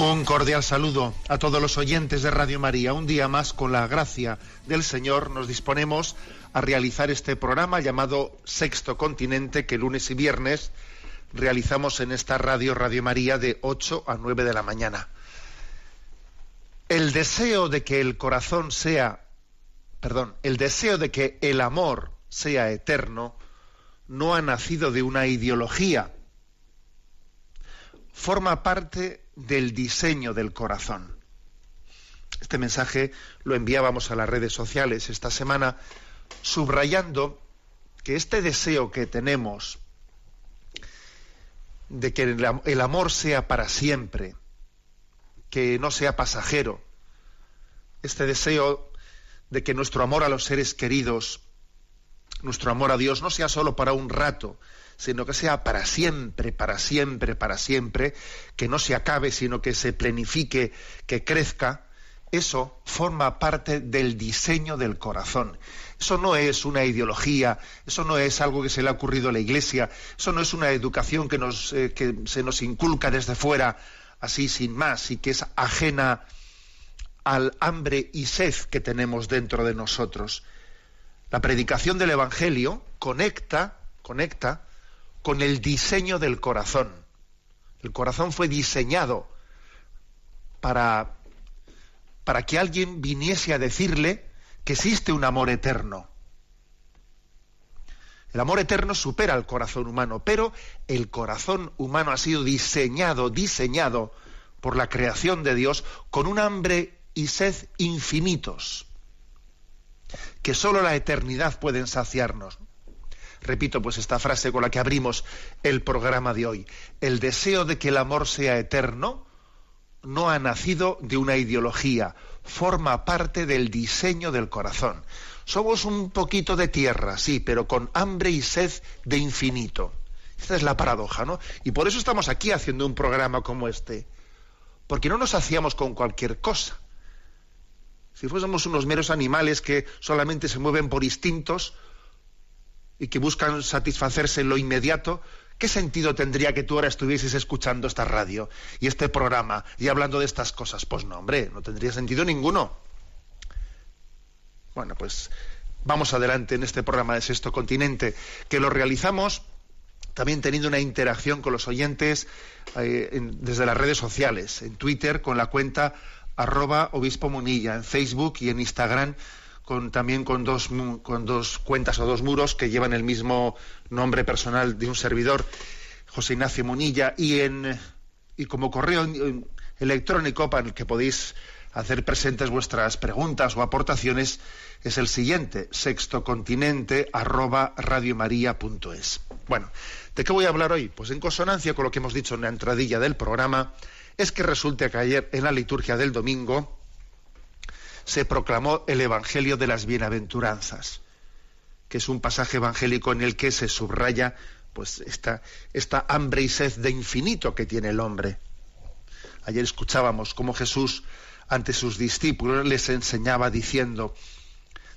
Un cordial saludo a todos los oyentes de Radio María. Un día más, con la gracia del Señor, nos disponemos a realizar este programa llamado Sexto Continente, que lunes y viernes realizamos en esta radio, Radio María, de 8 a 9 de la mañana. El deseo de que el corazón sea, perdón, el deseo de que el amor sea eterno no ha nacido de una ideología, forma parte del diseño del corazón. Este mensaje lo enviábamos a las redes sociales esta semana, subrayando que este deseo que tenemos de que el am- el amor sea para siempre, que no sea pasajero, este deseo de que nuestro amor a los seres queridos, nuestro amor a Dios no sea solo para un rato, sino que sea para siempre, para siempre, para siempre, que no se acabe, sino que se plenifique, que crezca, eso forma parte del diseño del corazón. Eso no es una ideología, eso no es algo que se le ha ocurrido a la Iglesia, eso no es una educación que, eh, que se nos inculca desde fuera, así sin más, y que es ajena al hambre y sed que tenemos dentro de nosotros. La predicación del Evangelio conecta, conecta con el diseño del corazón. El corazón fue diseñado para, para que alguien viniese a decirle que existe un amor eterno. El amor eterno supera al corazón humano, pero el corazón humano ha sido diseñado, diseñado por la creación de Dios con un hambre y sed infinitos, que sólo la eternidad pueden saciarnos. Repito pues esta frase con la que abrimos el programa de hoy. El deseo de que el amor sea eterno no ha nacido de una ideología, forma parte del diseño del corazón. Somos un poquito de tierra, sí, pero con hambre y sed de infinito. Esta es la paradoja, ¿no? Y por eso estamos aquí haciendo un programa como este. Porque no nos hacíamos con cualquier cosa. Si fuésemos unos meros animales que solamente se mueven por instintos y que buscan satisfacerse en lo inmediato, ¿qué sentido tendría que tú ahora estuvieses escuchando esta radio y este programa y hablando de estas cosas? Pues no, hombre, no tendría sentido ninguno. Bueno, pues vamos adelante en este programa de Sexto Continente, que lo realizamos también teniendo una interacción con los oyentes eh, desde las redes sociales, en Twitter con la cuenta arroba obispo munilla, en Facebook y en Instagram con, también con dos, con dos cuentas o dos muros que llevan el mismo nombre personal de un servidor, José Ignacio Munilla, y, en, y como correo electrónico para el que podéis hacer presentes vuestras preguntas o aportaciones es el siguiente, sextocontinente arroba radiomaria.es. Bueno, ¿de qué voy a hablar hoy? Pues en consonancia con lo que hemos dicho en la entradilla del programa, es que resulta que ayer en la liturgia del domingo se proclamó el Evangelio de las Bienaventuranzas, que es un pasaje evangélico en el que se subraya pues esta, esta hambre y sed de infinito que tiene el hombre. Ayer escuchábamos cómo Jesús ante sus discípulos les enseñaba diciendo,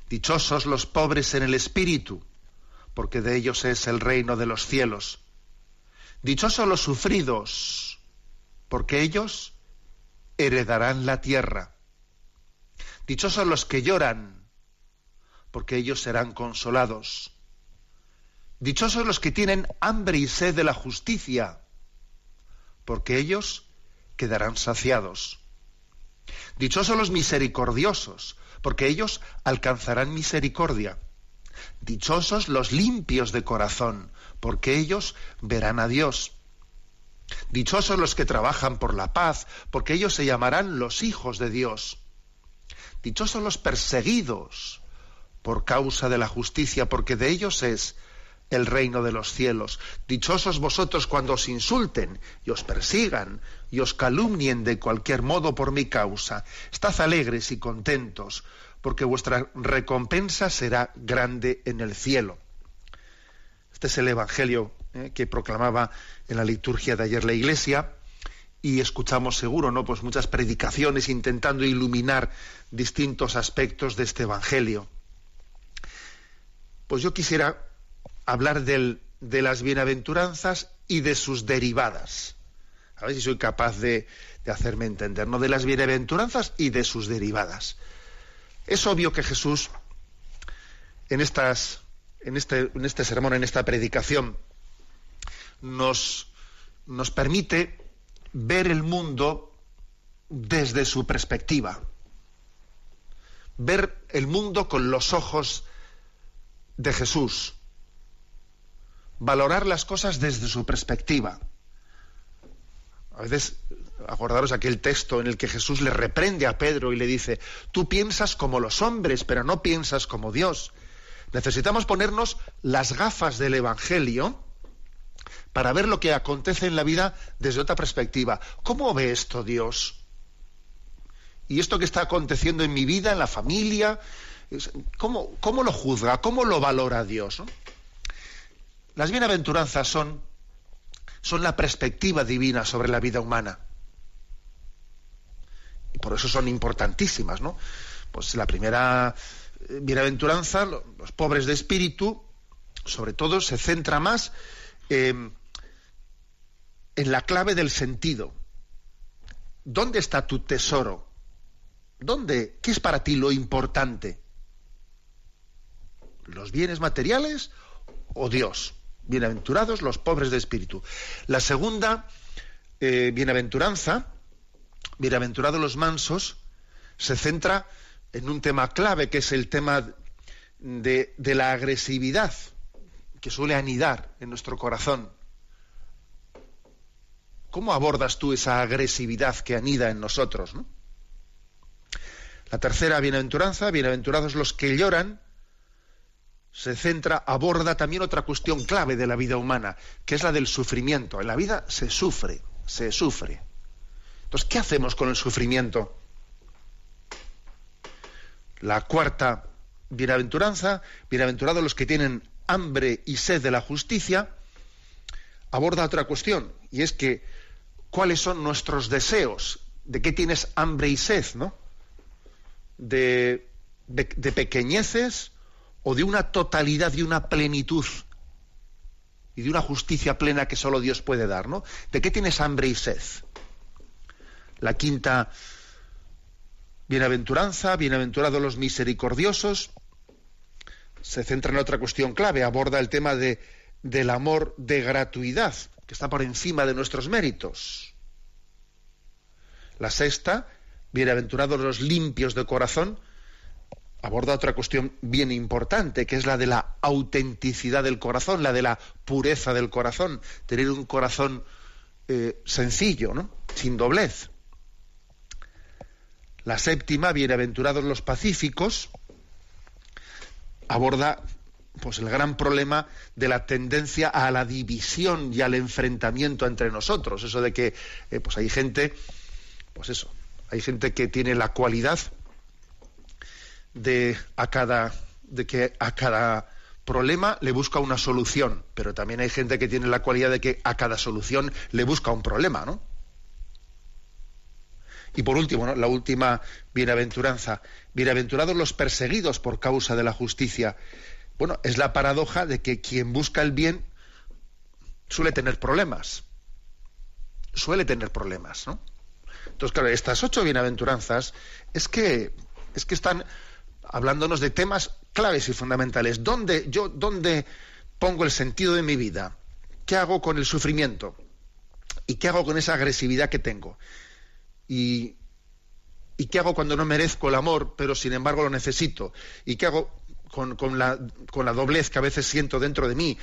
Dichosos los pobres en el espíritu, porque de ellos es el reino de los cielos. Dichosos los sufridos, porque ellos heredarán la tierra. Dichosos los que lloran, porque ellos serán consolados. Dichosos los que tienen hambre y sed de la justicia, porque ellos quedarán saciados. Dichosos los misericordiosos, porque ellos alcanzarán misericordia. Dichosos los limpios de corazón, porque ellos verán a Dios. Dichosos los que trabajan por la paz, porque ellos se llamarán los hijos de Dios. Dichosos los perseguidos por causa de la justicia, porque de ellos es el reino de los cielos. Dichosos vosotros cuando os insulten y os persigan y os calumnien de cualquier modo por mi causa. Estad alegres y contentos, porque vuestra recompensa será grande en el cielo. Este es el Evangelio eh, que proclamaba en la liturgia de ayer la Iglesia y escuchamos seguro, ¿no? Pues muchas predicaciones intentando iluminar distintos aspectos de este Evangelio. Pues yo quisiera hablar del, de las bienaventuranzas y de sus derivadas. A ver si soy capaz de, de hacerme entender, ¿no? De las bienaventuranzas y de sus derivadas. Es obvio que Jesús, en, estas, en, este, en este sermón, en esta predicación, nos, nos permite ver el mundo desde su perspectiva, ver el mundo con los ojos de Jesús, valorar las cosas desde su perspectiva. A veces, acordaros aquel texto en el que Jesús le reprende a Pedro y le dice, tú piensas como los hombres, pero no piensas como Dios. Necesitamos ponernos las gafas del Evangelio para ver lo que acontece en la vida desde otra perspectiva. ¿Cómo ve esto Dios? Y esto que está aconteciendo en mi vida, en la familia, ¿cómo, cómo lo juzga? ¿Cómo lo valora Dios? Las bienaventuranzas son, son la perspectiva divina sobre la vida humana. Y por eso son importantísimas, ¿no? Pues la primera eh, bienaventuranza, los pobres de espíritu, sobre todo se centra más en la clave del sentido. ¿Dónde está tu tesoro? ¿Dónde? ¿Qué es para ti lo importante? ¿Los bienes materiales o Dios? Bienaventurados los pobres de espíritu. La segunda eh, bienaventuranza, bienaventurados los mansos, se centra en un tema clave que es el tema de, de la agresividad que suele anidar en nuestro corazón. ¿Cómo abordas tú esa agresividad que anida en nosotros? La tercera bienaventuranza, bienaventurados los que lloran, se centra, aborda también otra cuestión clave de la vida humana, que es la del sufrimiento. En la vida se sufre, se sufre. Entonces, ¿qué hacemos con el sufrimiento? La cuarta bienaventuranza, bienaventurados los que tienen hambre y sed de la justicia, aborda otra cuestión, y es que cuáles son nuestros deseos, de qué tienes hambre y sed, ¿no? De, de, de pequeñeces o de una totalidad y una plenitud y de una justicia plena que solo Dios puede dar, ¿no? ¿De qué tienes hambre y sed? La quinta bienaventuranza, bienaventurados los misericordiosos, se centra en otra cuestión clave, aborda el tema de, del amor de gratuidad, que está por encima de nuestros méritos. La sexta, bienaventurados los limpios de corazón, aborda otra cuestión bien importante, que es la de la autenticidad del corazón, la de la pureza del corazón, tener un corazón eh, sencillo, sin doblez. La séptima, bienaventurados los pacíficos, aborda pues el gran problema de la tendencia a la división y al enfrentamiento entre nosotros, eso de que eh, pues hay gente, pues eso, hay gente que tiene la cualidad de a cada de que a cada problema le busca una solución, pero también hay gente que tiene la cualidad de que a cada solución le busca un problema, ¿no? Y por último, la última bienaventuranza, bienaventurados los perseguidos por causa de la justicia. Bueno, es la paradoja de que quien busca el bien suele tener problemas. Suele tener problemas, ¿no? Entonces, claro, estas ocho bienaventuranzas es que es que están hablándonos de temas claves y fundamentales. ¿Dónde, yo, ¿Dónde pongo el sentido de mi vida? ¿Qué hago con el sufrimiento? ¿Y qué hago con esa agresividad que tengo? ¿Y, ¿Y qué hago cuando no merezco el amor, pero sin embargo lo necesito? ¿Y qué hago con, la, doblez que a veces siento dentro de mí,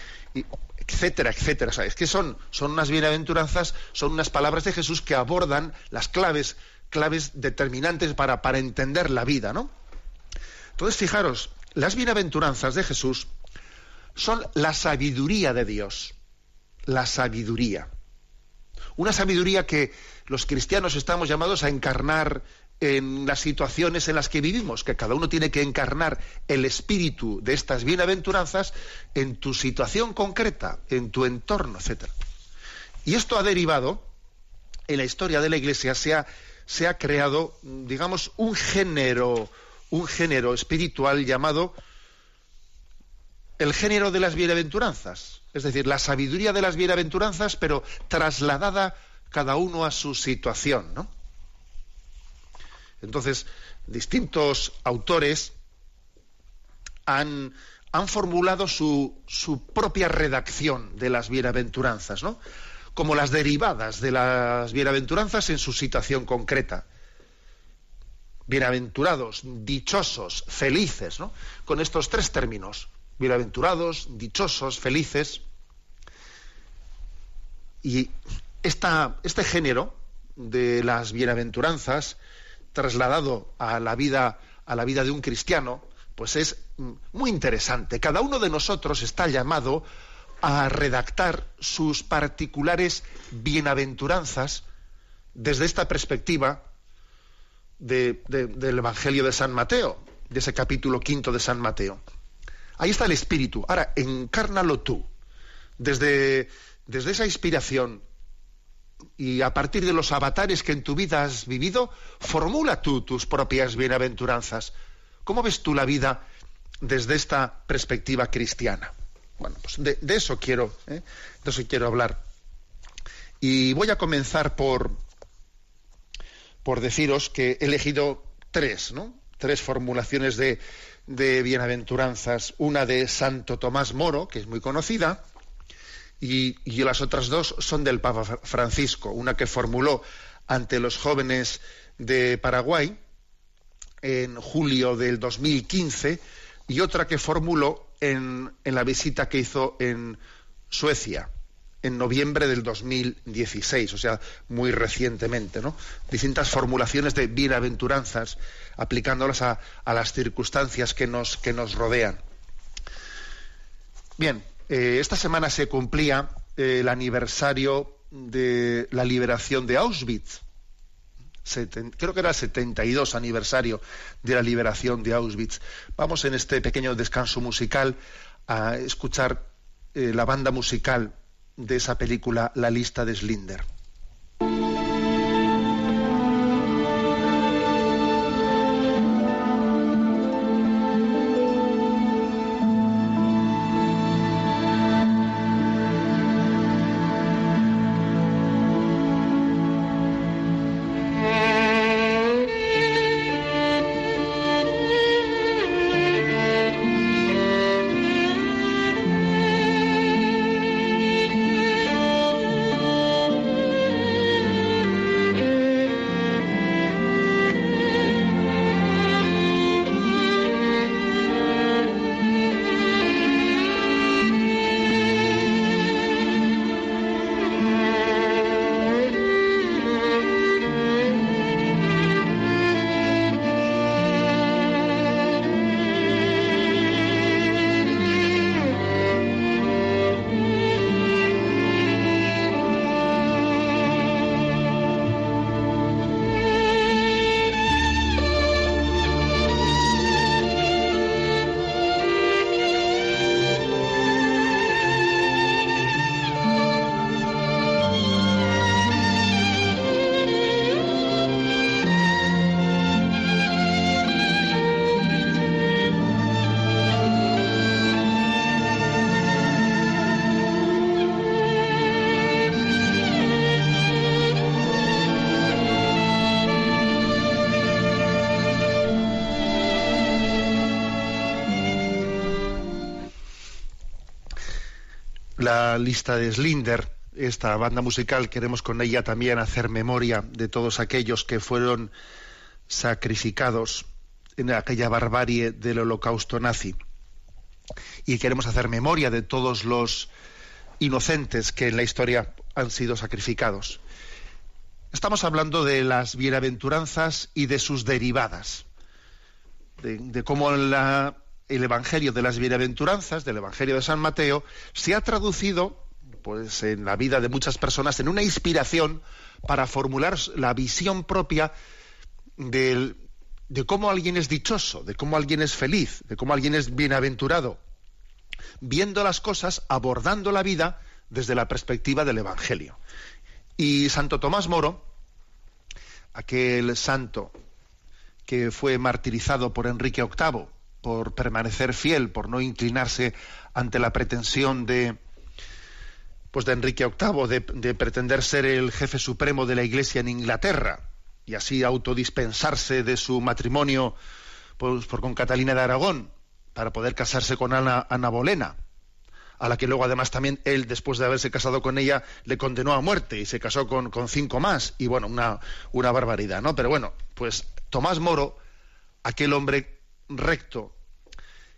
etcétera, etcétera. O es que son, son unas bienaventuranzas, son unas palabras de Jesús que abordan las claves, claves determinantes para, para entender la vida, ¿no? Entonces, fijaros, las bienaventuranzas de Jesús son la sabiduría de Dios. La sabiduría. Una sabiduría que los cristianos estamos llamados a encarnar en las situaciones en las que vivimos, que cada uno tiene que encarnar el espíritu de estas bienaventuranzas en tu situación concreta, en tu entorno, etc. Y esto ha derivado, en la historia de la Iglesia se ha, se ha creado, digamos, un género, un género espiritual llamado el género de las bienaventuranzas, es decir, la sabiduría de las bienaventuranzas, pero trasladada cada uno a su situación, ¿no? Entonces, distintos autores han, formulado su, propia redacción de las bienaventuranzas, ¿no? como las derivadas de las bienaventuranzas en su situación concreta. Bienaventurados, dichosos, felices, ¿no? con estos tres términos. Bienaventurados, dichosos, felices. Y este género de las bienaventuranzas trasladado a la vida a la vida de un cristiano, pues es muy interesante. Cada uno de nosotros está llamado a redactar sus particulares bienaventuranzas desde esta perspectiva del Evangelio de San Mateo, de ese capítulo quinto de San Mateo. Ahí está el espíritu. Ahora, encárnalo tú. Desde, desde esa inspiración y a partir de los avatares que en tu vida has vivido, formula tú tus propias bienaventuranzas. ¿Cómo ves tú la vida desde esta perspectiva cristiana? Bueno, pues de, eso quiero, ¿eh? de eso quiero hablar. Y voy a comenzar por, por deciros que he elegido tres, ¿no? Tres formulaciones de, de bienaventuranzas. Una de Santo Tomás Moro, que es muy conocida, y, las otras dos son del Papa Francisco, una que formuló ante los jóvenes de Paraguay en julio del 2015 y otra que formuló en, en la visita que hizo en Suecia en noviembre del 2016, o sea, muy recientemente, ¿no? Distintas formulaciones de bienaventuranzas, aplicándolas a, a las circunstancias que nos, que nos rodean. Bien, eh, esta semana se cumplía eh, el aniversario de la liberación de Auschwitz. creo que era el 72 aniversario de la liberación de Auschwitz. Vamos en este pequeño descanso musical a escuchar eh, la banda musical de esa película La lista de Slinder. La lista de Slinder, esta banda musical, queremos con ella también hacer memoria de todos aquellos que fueron sacrificados en aquella barbarie del holocausto nazi. y queremos hacer memoria de todos los inocentes que en la historia han sido sacrificados. Estamos hablando de las bienaventuranzas y de sus derivadas, de, cómo el Evangelio de las bienaventuranzas, del Evangelio de San Mateo, se ha traducido pues, en la vida de muchas personas en una inspiración para formular la visión propia de cómo alguien es dichoso, de cómo alguien es feliz, de cómo alguien es bienaventurado, viendo las cosas, abordando la vida desde la perspectiva del Evangelio. Y Santo Tomás Moro, aquel santo que fue martirizado por Enrique VIII por permanecer fiel, por no inclinarse ante la pretensión de pues de Enrique VIII de, de pretender ser el jefe supremo de la Iglesia en Inglaterra y así autodispensarse de su matrimonio pues, por con Catalina de Aragón para poder casarse con Ana, Ana Bolena a la que luego además también él, después de haberse casado con ella, le condenó a muerte y se casó con, cinco más. Y bueno, una, una barbaridad, ¿no? Pero bueno, pues Tomás Moro, aquel hombre recto,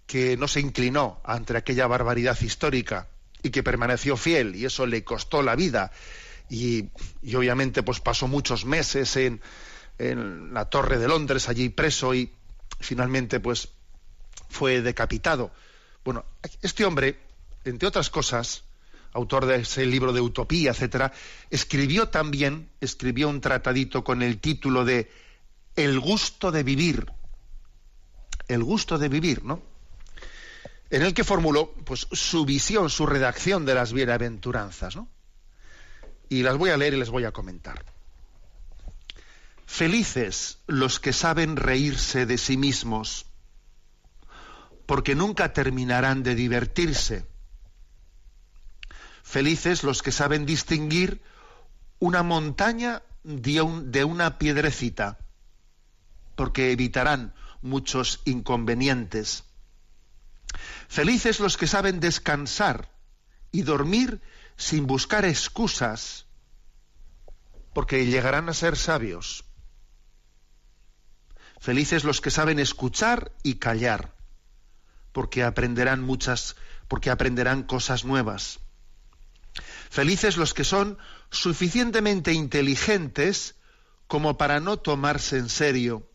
que no se inclinó ante aquella barbaridad histórica y que permaneció fiel, y eso le costó la vida, y, y obviamente pues pasó muchos meses en, en la Torre de Londres, allí preso, y finalmente pues fue decapitado. Bueno, este hombre entre otras cosas, autor de ese libro de Utopía, etcétera, escribió también, escribió un tratadito con el título de El gusto de vivir. El gusto de vivir, ¿no? En el que formuló pues su visión, su redacción de las bienaventuranzas, ¿no? Y las voy a leer y les voy a comentar. Felices los que saben reírse de sí mismos, porque nunca terminarán de divertirse Felices los que saben distinguir una montaña de, una piedrecita, porque evitarán muchos inconvenientes. Felices los que saben descansar y dormir sin buscar excusas, porque llegarán a ser sabios. Felices los que saben escuchar y callar, porque aprenderán muchas, porque aprenderán cosas nuevas. Felices los que son suficientemente inteligentes como para no tomarse en serio,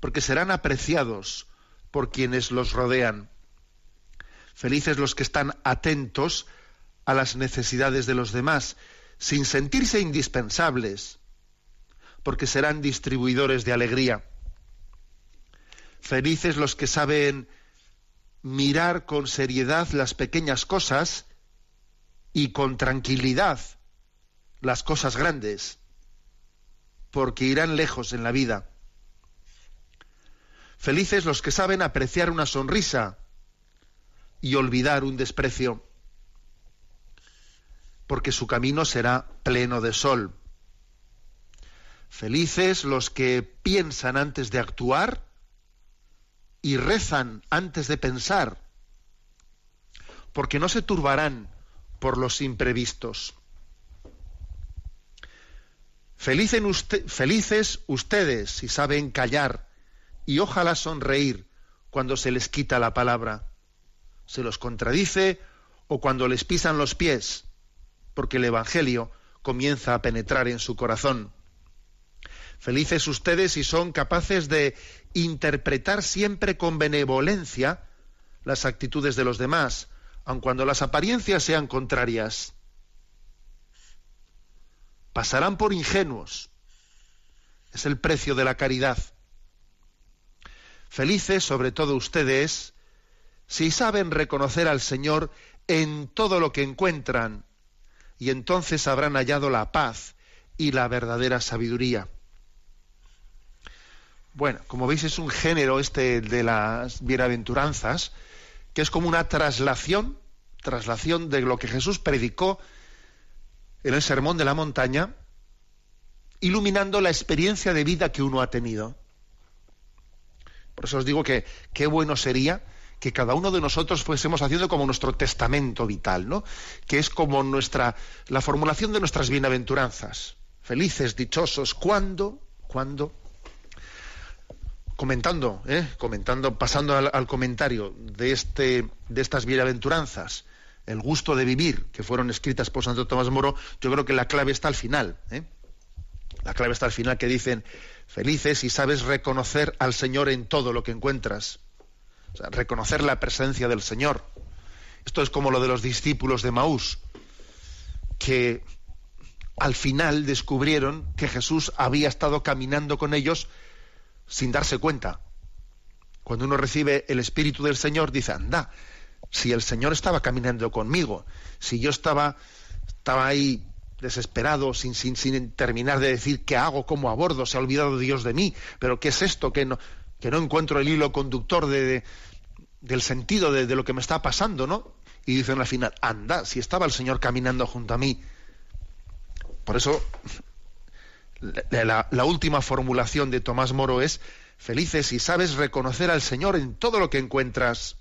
porque serán apreciados por quienes los rodean. Felices los que están atentos a las necesidades de los demás, sin sentirse indispensables, porque serán distribuidores de alegría. Felices los que saben mirar con seriedad las pequeñas cosas y con tranquilidad las cosas grandes, porque irán lejos en la vida. Felices los que saben apreciar una sonrisa y olvidar un desprecio, porque su camino será pleno de sol. Felices los que piensan antes de actuar y rezan antes de pensar, porque no se turbarán por los imprevistos. felices ustedes si saben callar y ojalá sonreír cuando se les quita la palabra, se los contradice o cuando les pisan los pies, porque el Evangelio comienza a penetrar en su corazón. Felices ustedes si son capaces de interpretar siempre con benevolencia las actitudes de los demás, aun cuando las apariencias sean contrarias. Pasarán por ingenuos. Es el precio de la caridad. Felices, sobre todo ustedes, si saben reconocer al Señor en todo lo que encuentran, y entonces habrán hallado la paz y la verdadera sabiduría. Bueno, como veis es un género este de las bienaventuranzas, que es como una traslación, traslación de lo que Jesús predicó en el Sermón de la Montaña, iluminando la experiencia de vida que uno ha tenido. Por eso os digo que qué bueno sería que cada uno de nosotros fuésemos haciendo como nuestro testamento vital, ¿no? Que es como nuestra la formulación de nuestras bienaventuranzas. Felices, dichosos, ¿cuándo? ¿Cuándo? comentando, ¿eh? comentando, pasando al, comentario de, este, de estas bienaventuranzas, el gusto de vivir, que fueron escritas por Santo Tomás Moro, yo creo que la clave está al final. ¿eh? La clave está al final que dicen, felices si sabes reconocer al Señor en todo lo que encuentras. O sea, reconocer la presencia del Señor. Esto es como lo de los discípulos de Maús, que al final descubrieron que Jesús había estado caminando con ellos sin darse cuenta. Cuando uno recibe el Espíritu del Señor, dice, anda, si el Señor estaba caminando conmigo, si yo estaba, estaba ahí desesperado, sin, sin, sin terminar de decir qué hago, cómo abordo, se ha olvidado Dios de mí, pero qué es esto, que no, que no encuentro el hilo conductor de, del sentido de, lo que me está pasando, ¿no? Y dicen al final, anda, si estaba el Señor caminando junto a mí. Por eso la, última formulación de Tomás Moro es, felices si sabes reconocer al Señor en todo lo que encuentras.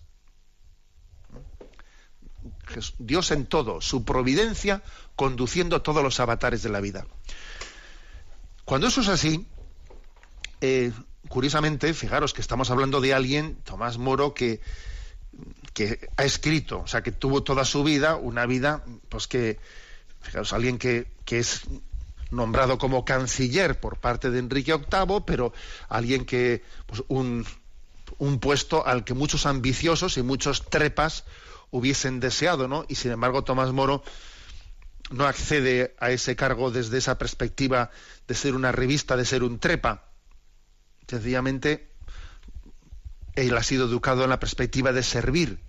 Dios en todo, su providencia conduciendo todos los avatares de la vida. Cuando eso es así, eh, curiosamente, fijaros que estamos hablando de alguien, Tomás Moro, que, que ha escrito, o sea, que tuvo toda su vida, una vida, pues que, fijaros, alguien que, que es nombrado como canciller por parte de Enrique VIII, pero alguien que, pues un, un puesto al que muchos ambiciosos y muchos trepas hubiesen deseado, ¿no? Y sin embargo Tomás Moro no accede a ese cargo desde esa perspectiva de ser una revista, de ser un trepa. Sencillamente, él ha sido educado en la perspectiva de servir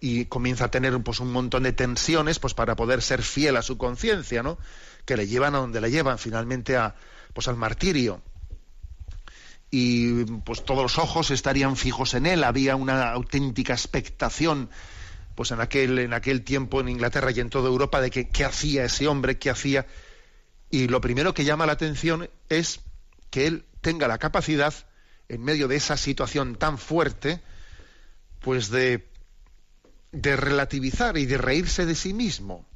y comienza a tener pues, un montón de tensiones pues, para poder ser fiel a su conciencia, ¿no? que le llevan a donde le llevan, finalmente a, pues, al martirio. Y pues todos los ojos estarían fijos en él, había una auténtica expectación pues en aquel, en aquel tiempo en Inglaterra y en toda Europa de que qué hacía ese hombre, qué hacía. Y lo primero que llama la atención es que él tenga la capacidad, en medio de esa situación tan fuerte, pues de de relativizar y de reírse de sí mismo,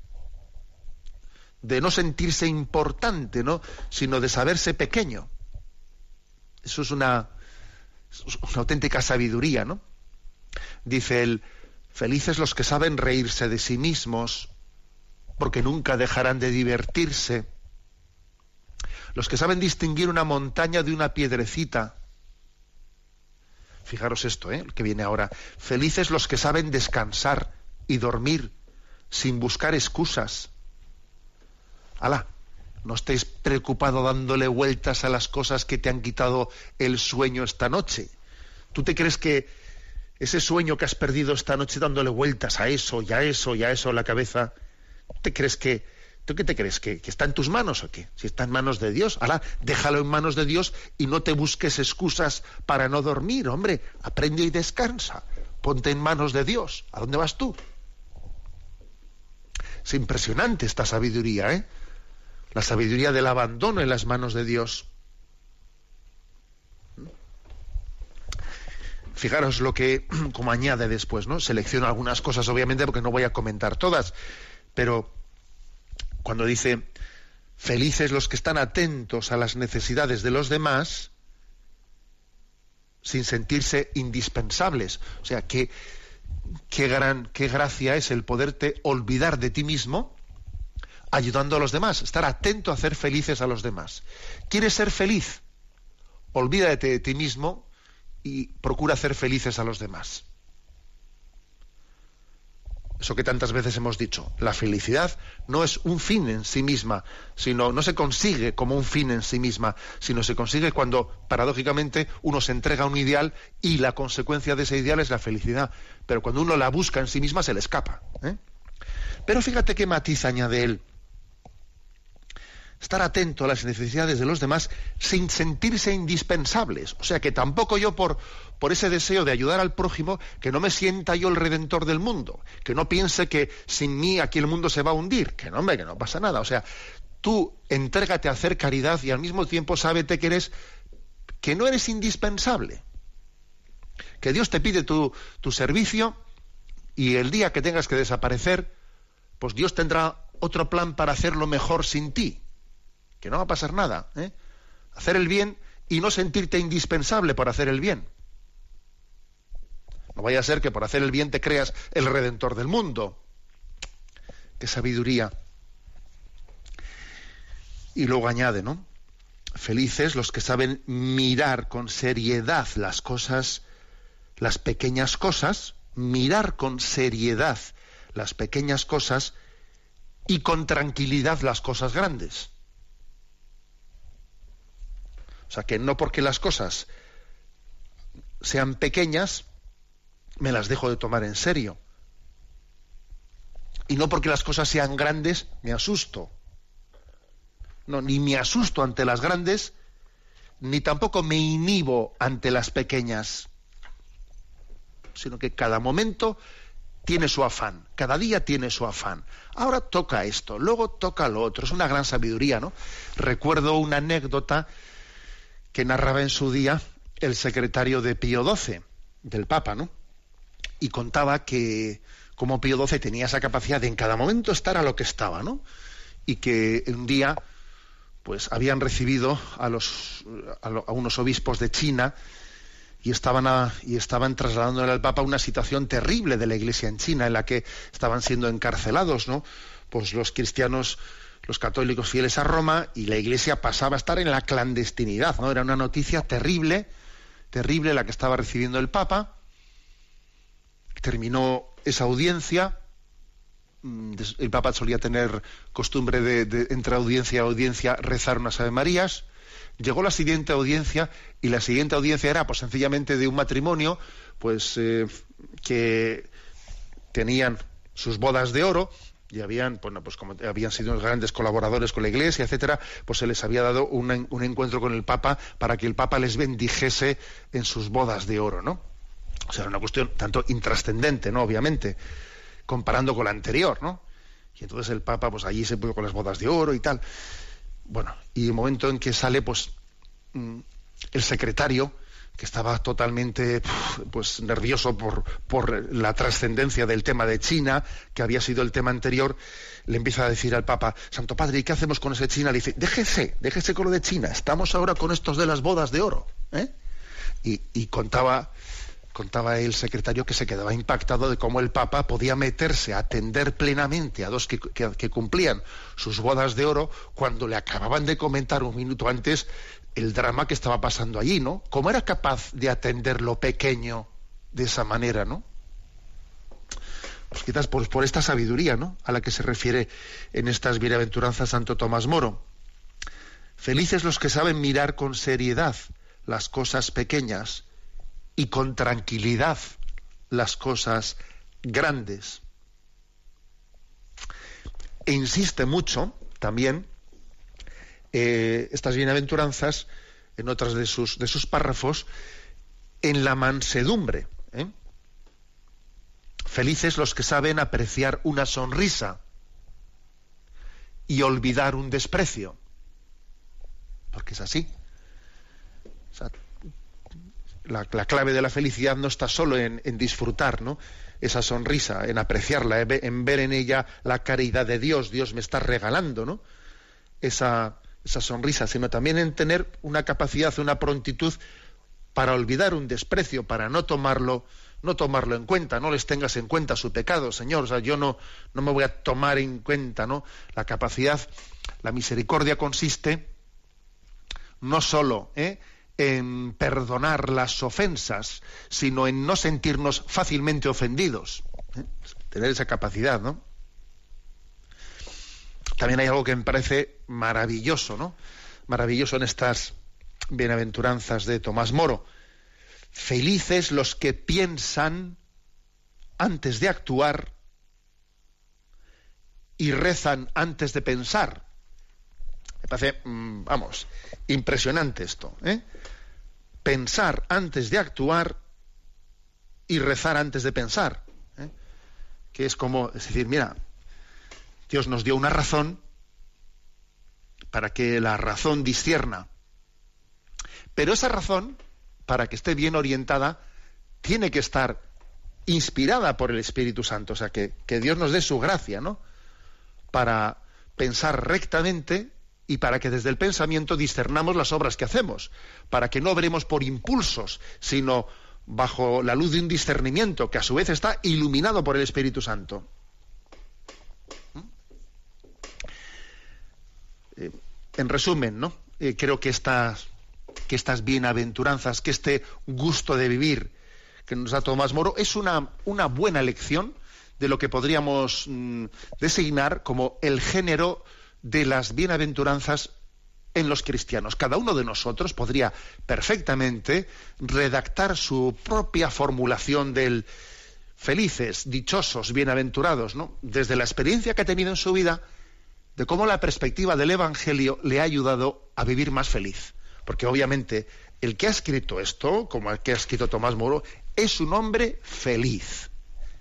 de no sentirse importante, ¿no? sino de saberse pequeño. Eso es una, una auténtica sabiduría, ¿no? Dice él, felices los que saben reírse de sí mismos, porque nunca dejarán de divertirse. Los que saben distinguir una montaña de una piedrecita, Fijaros esto, ¿eh? que viene ahora. Felices los que saben descansar y dormir sin buscar excusas. Alá, no estéis preocupados dándole vueltas a las cosas que te han quitado el sueño esta noche. ¿Tú te crees que ese sueño que has perdido esta noche dándole vueltas a eso y a eso y a eso en la cabeza, ¿te crees que ¿Tú qué te crees? ¿Que, está en tus manos o qué? Si está en manos de Dios, ahora déjalo en manos de Dios y no te busques excusas para no dormir, hombre. Aprende y descansa. Ponte en manos de Dios. ¿A dónde vas tú? Es impresionante esta sabiduría, ¿eh? La sabiduría del abandono en las manos de Dios. Fijaros lo que, como añade después, ¿no? Selecciono algunas cosas, obviamente, porque no voy a comentar todas, pero cuando dice felices los que están atentos a las necesidades de los demás sin sentirse indispensables. O sea, qué, qué gran, qué gracia es el poderte olvidar de ti mismo ayudando a los demás, estar atento a hacer felices a los demás. ¿Quieres ser feliz? Olvídate de ti mismo y procura hacer felices a los demás eso que tantas veces hemos dicho, la felicidad no es un fin en sí misma, sino no se consigue como un fin en sí misma, sino se consigue cuando paradójicamente uno se entrega a un ideal y la consecuencia de ese ideal es la felicidad, pero cuando uno la busca en sí misma se le escapa. ¿eh? Pero fíjate qué matiz añade él estar atento a las necesidades de los demás sin sentirse indispensables. O sea que tampoco yo por, por ese deseo de ayudar al prójimo, que no me sienta yo el redentor del mundo, que no piense que sin mí aquí el mundo se va a hundir, que no, hombre, que no pasa nada. O sea, tú entrégate a hacer caridad y al mismo tiempo sábete que eres, que no eres indispensable. Que Dios te pide tu, tu servicio y el día que tengas que desaparecer, pues Dios tendrá otro plan para hacerlo mejor sin ti que no va a pasar nada. ¿eh? Hacer el bien y no sentirte indispensable por hacer el bien. No vaya a ser que por hacer el bien te creas el redentor del mundo. Qué sabiduría. Y luego añade, ¿no? Felices los que saben mirar con seriedad las cosas, las pequeñas cosas, mirar con seriedad las pequeñas cosas y con tranquilidad las cosas grandes. O sea, que no porque las cosas sean pequeñas, me las dejo de tomar en serio. Y no porque las cosas sean grandes, me asusto. No, ni me asusto ante las grandes, ni tampoco me inhibo ante las pequeñas. Sino que cada momento tiene su afán, cada día tiene su afán. Ahora toca esto, luego toca lo otro. Es una gran sabiduría, ¿no? Recuerdo una anécdota que narraba en su día el secretario de Pío XII, del Papa, ¿no? Y contaba que como Pío XII tenía esa capacidad de en cada momento estar a lo que estaba, ¿no? Y que un día, pues habían recibido a, los, a, unos obispos de China y estaban, y estaban trasladándole al Papa una situación terrible de la Iglesia en China, en la que estaban siendo encarcelados, ¿no? Pues los cristianos los católicos fieles a Roma y la Iglesia pasaba a estar en la clandestinidad, ¿no? Era una noticia terrible, terrible la que estaba recibiendo el Papa. Terminó esa audiencia. Mm, el Papa solía tener costumbre de, entre audiencia y audiencia rezar unas Ave Marías. Llegó la siguiente audiencia y la siguiente audiencia era pues sencillamente de un matrimonio pues eh, que tenían sus bodas de oro y habían, bueno, pues como habían sido grandes colaboradores con la Iglesia, etcétera, pues se les había dado un, encuentro con el Papa para que el Papa les bendijese en sus bodas de oro, ¿no? O sea, era una cuestión tanto intrascendente, ¿no? Obviamente, comparando con la anterior, ¿no? Y entonces el Papa, pues allí se puso con las bodas de oro y tal. Bueno, y el momento en que sale, pues, mm, el secretario, que estaba totalmente pues nervioso por, por la trascendencia del tema de China, que había sido el tema anterior, le empieza a decir al Papa, Santo Padre, ¿y qué hacemos con ese China? Le dice, déjese, déjese con lo de China, estamos ahora con estos de las bodas de oro. ¿eh? Y, contaba, contaba el secretario que se quedaba impactado de cómo el Papa podía meterse a atender plenamente a dos que, que cumplían sus bodas de oro cuando le acababan de comentar un minuto antes el drama que estaba pasando allí, ¿no? ¿Cómo era capaz de atender lo pequeño de esa manera, ¿no? Pues quizás por, esta sabiduría, ¿no? A la que se refiere en estas bienaventuranzas Santo Tomás Moro. Felices los que saben mirar con seriedad las cosas pequeñas y con tranquilidad las cosas grandes. E insiste mucho también eh, estas bienaventuranzas, en otras de sus, de sus párrafos, en la mansedumbre. ¿eh? Felices los que saben apreciar una sonrisa y olvidar un desprecio. Porque es así. la, clave de la felicidad no está solo en, en, disfrutar, ¿no? Esa sonrisa, en apreciarla, en ver en ella la caridad de Dios. Dios me está regalando, ¿no? Esa, esa sonrisa, sino también en tener una capacidad, una prontitud para olvidar un desprecio, para no tomarlo, no tomarlo en cuenta, no les tengas en cuenta su pecado, Señor. O sea, yo no, no me voy a tomar en cuenta, ¿no? La capacidad, la misericordia consiste no solo ¿eh? en perdonar las ofensas, sino en no sentirnos fácilmente ofendidos. ¿eh? Tener esa capacidad, ¿no? También hay algo que me parece maravilloso, ¿no? Maravilloso en estas bienaventuranzas de Tomás Moro. Felices los que piensan antes de actuar y rezan antes de pensar. Me parece, mm, vamos, impresionante esto. ¿eh? Pensar antes de actuar y rezar antes de pensar. ¿eh? Que es como, es decir, mira, Dios nos dio una razón para que la razón discierna. Pero esa razón, para que esté bien orientada, tiene que estar inspirada por el Espíritu Santo. O sea, que, Dios nos dé su gracia, ¿no? Para pensar rectamente y para que desde el pensamiento discernamos las obras que hacemos, para que no veremos por impulsos, sino bajo la luz de un discernimiento que a su vez está iluminado por el Espíritu Santo. En resumen, ¿no? Eh, creo que estas, que estas bienaventuranzas, que este gusto de vivir que nos da Tomás Moro, es una, una buena lección de lo que podríamos mm, designar como el género de las bienaventuranzas en los cristianos. Cada uno de nosotros podría perfectamente redactar su propia formulación del felices, dichosos, bienaventurados, ¿no? Desde la experiencia que ha tenido en su vida, de cómo la perspectiva del Evangelio le ha ayudado a vivir más feliz. Porque obviamente el que ha escrito esto, como el que ha escrito Tomás Moro, es un hombre feliz.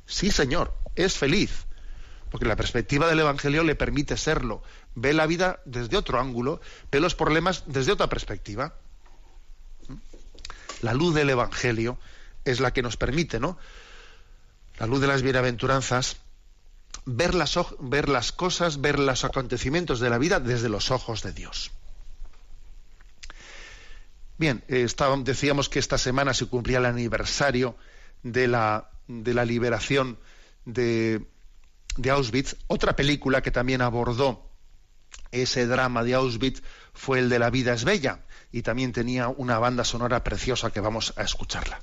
Sí, señor, es feliz. Porque la perspectiva del Evangelio le permite serlo ve la vida desde otro ángulo, ve los problemas desde otra perspectiva. La luz del Evangelio es la que nos permite, ¿no? La luz de las bienaventuranzas, ver las, ver las cosas, ver los acontecimientos de la vida desde los ojos de Dios. Bien, eh, decíamos que esta semana se cumplía el aniversario de la, de la liberación de, de Auschwitz. Otra película que también abordó ese drama de Auschwitz fue el de La vida es bella y también tenía una banda sonora preciosa que vamos a escucharla.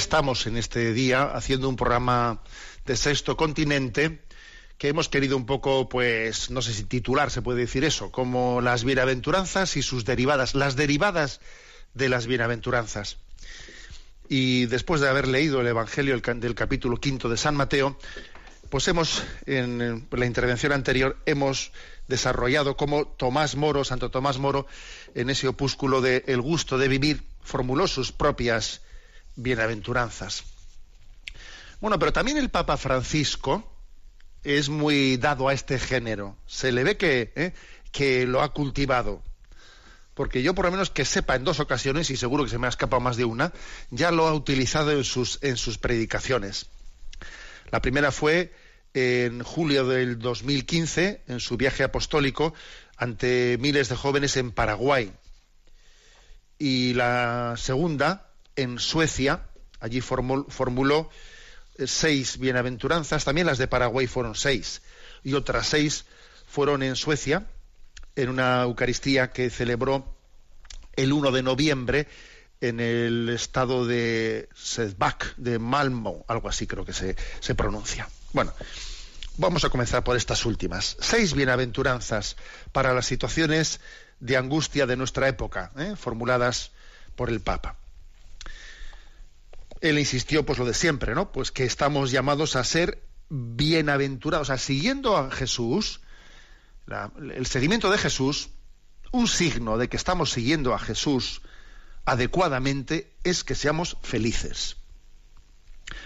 Estamos en este día haciendo un programa de Sexto Continente que hemos querido un poco, pues, no sé si titular se puede decir eso, como las bienaventuranzas y sus derivadas, las derivadas de las bienaventuranzas. Y después de haber leído el Evangelio del capítulo quinto de San Mateo, pues hemos, en la intervención anterior, hemos desarrollado cómo Tomás Moro, Santo Tomás Moro, en ese opúsculo de El gusto de vivir, formuló sus propias bienaventuranzas. Bueno, pero también el Papa Francisco es muy dado a este género. Se le ve que, ¿eh? que lo ha cultivado. Porque yo, por lo menos que sepa en dos ocasiones, y seguro que se me ha escapado más de una, ya lo ha utilizado en sus, en sus predicaciones. La primera fue en julio del 2015, en su viaje apostólico ante miles de jóvenes en Paraguay. Y la segunda, en Suecia, allí formuló eh, seis bienaventuranzas, también las de Paraguay fueron seis, y otras seis fueron en Suecia, en una Eucaristía que celebró el 1 de noviembre en el estado de Sedbach, de Malmo, algo así creo que se, se, pronuncia. Bueno, vamos a comenzar por estas últimas. Seis bienaventuranzas para las situaciones de angustia de nuestra época, ¿eh? formuladas por el Papa él insistió, pues lo de siempre, ¿no? Pues que estamos llamados a ser bienaventurados, o sea, siguiendo a Jesús, el seguimiento de Jesús, un signo de que estamos siguiendo a Jesús adecuadamente es que seamos felices.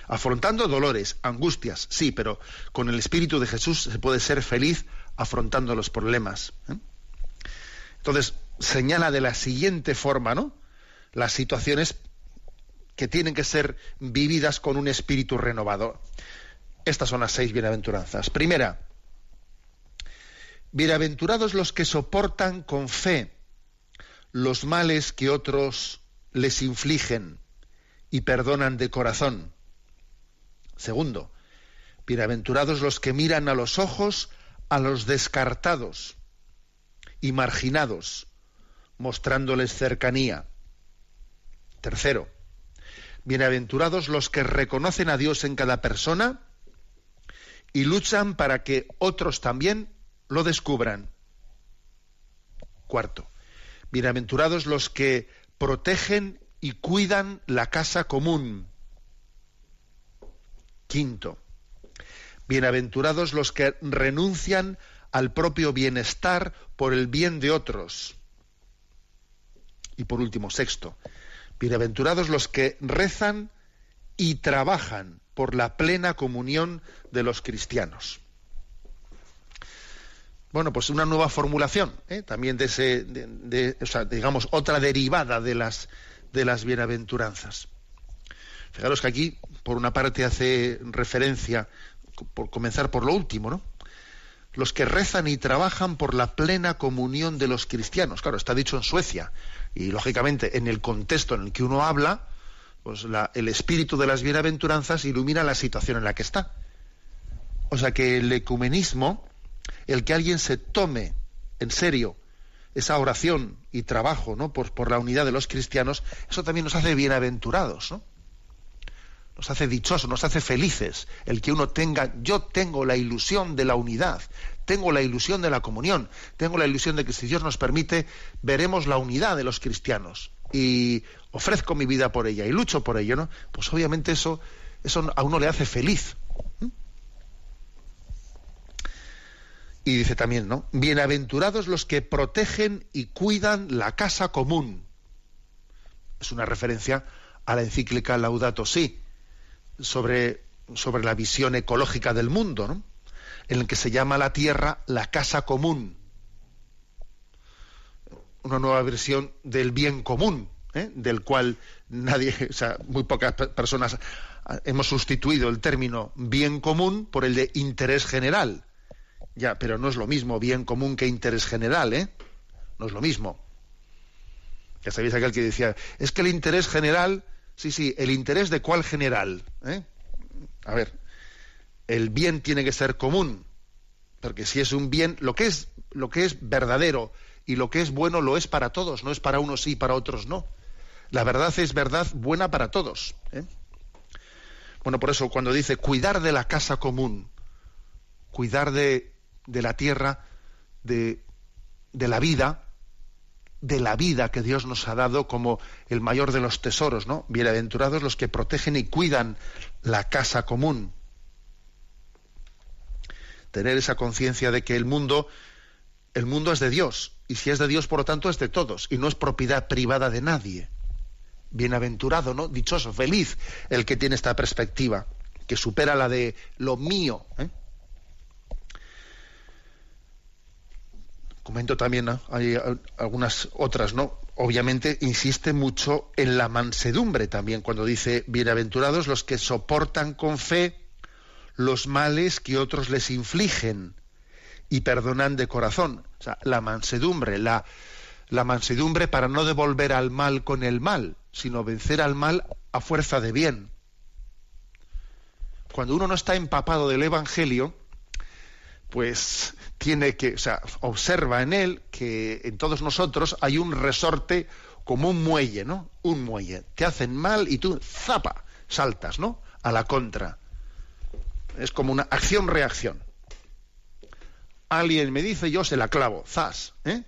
Afrontando dolores, angustias, sí, pero con el Espíritu de Jesús se puede ser feliz afrontando los problemas. ¿eh? Entonces, señala de la siguiente forma, ¿no? Las situaciones que tienen que ser vividas con un espíritu renovado. Estas son las seis bienaventuranzas. Primera, bienaventurados los que soportan con fe los males que otros les infligen y perdonan de corazón. Segundo, bienaventurados los que miran a los ojos a los descartados y marginados, mostrándoles cercanía. Tercero, bienaventurados los que reconocen a Dios en cada persona y luchan para que otros también lo descubran. Cuarto, bienaventurados los que protegen y cuidan la casa común. Quinto, bienaventurados los que renuncian al propio bienestar por el bien de otros. Y por último, sexto, bienaventurados los que rezan y trabajan por la plena comunión de los cristianos. Bueno, pues una nueva formulación, ¿eh? también de ese, digamos, otra derivada de las, de las bienaventuranzas. Fijaros que aquí, por una parte, hace referencia, por comenzar por lo último, ¿no? Los que rezan y trabajan por la plena comunión de los cristianos. Claro, está dicho en Suecia. Y lógicamente, en el contexto en el que uno habla, pues el espíritu de las bienaventuranzas ilumina la situación en la que está. O sea que el ecumenismo, el que alguien se tome en serio esa oración y trabajo ¿no? por, por la unidad de los cristianos, eso también nos hace bienaventurados, ¿no? Nos hace dichosos, nos hace felices el que uno tenga, yo tengo la ilusión de la unidad, tengo la ilusión de la comunión, tengo la ilusión de que si Dios nos permite, veremos la unidad de los cristianos y ofrezco mi vida por ella y lucho por ello, ¿no? Pues obviamente eso, eso a uno le hace feliz. Y dice también, ¿no? Bienaventurados los que protegen y cuidan la casa común. Es una referencia a la encíclica Laudato Si sobre, sobre la visión ecológica del mundo, ¿no? en el que se llama la Tierra la casa común una nueva versión del bien común, ¿eh? del cual nadie, o sea, muy pocas personas hemos sustituido el término bien común por el de interés general. Ya, pero no es lo mismo bien común que interés general, ¿eh? No es lo mismo. Ya sabéis aquel que decía, es que el interés general, sí, sí, el interés de cuál general, ¿eh? A ver, el bien tiene que ser común, porque si es un bien, lo que es, lo que es verdadero, y lo que es bueno lo es para todos, no es para unos sí y para otros no. La verdad es verdad buena para todos. ¿eh? Bueno, por eso cuando dice cuidar de la casa común, cuidar de, de la tierra, de, de la vida, de la vida que Dios nos ha dado como el mayor de los tesoros, ¿no? Bienaventurados los que protegen y cuidan la casa común. Tener esa conciencia de que el mundo, el mundo es de Dios y si es de Dios, por lo tanto, es de todos y no es propiedad privada de nadie. Bienaventurado, ¿no? Dichoso, feliz el que tiene esta perspectiva, que supera la de lo mío. ¿eh? Comento también, hay algunas otras, ¿no? Obviamente insiste mucho en la mansedumbre también, cuando dice, bienaventurados los que soportan con fe los males que otros les infligen y perdonan de corazón. O sea, la mansedumbre, la, la mansedumbre para no devolver al mal con el mal, sino vencer al mal a fuerza de bien. Cuando uno no está empapado del Evangelio, pues tiene que, o sea, observa en él que en todos nosotros hay un resorte como un muelle, ¿no? Un muelle. Te hacen mal y tú, zapa, saltas, ¿no? A la contra. Es como una acción-reacción alguien me dice, yo se la clavo, zas. ¿eh?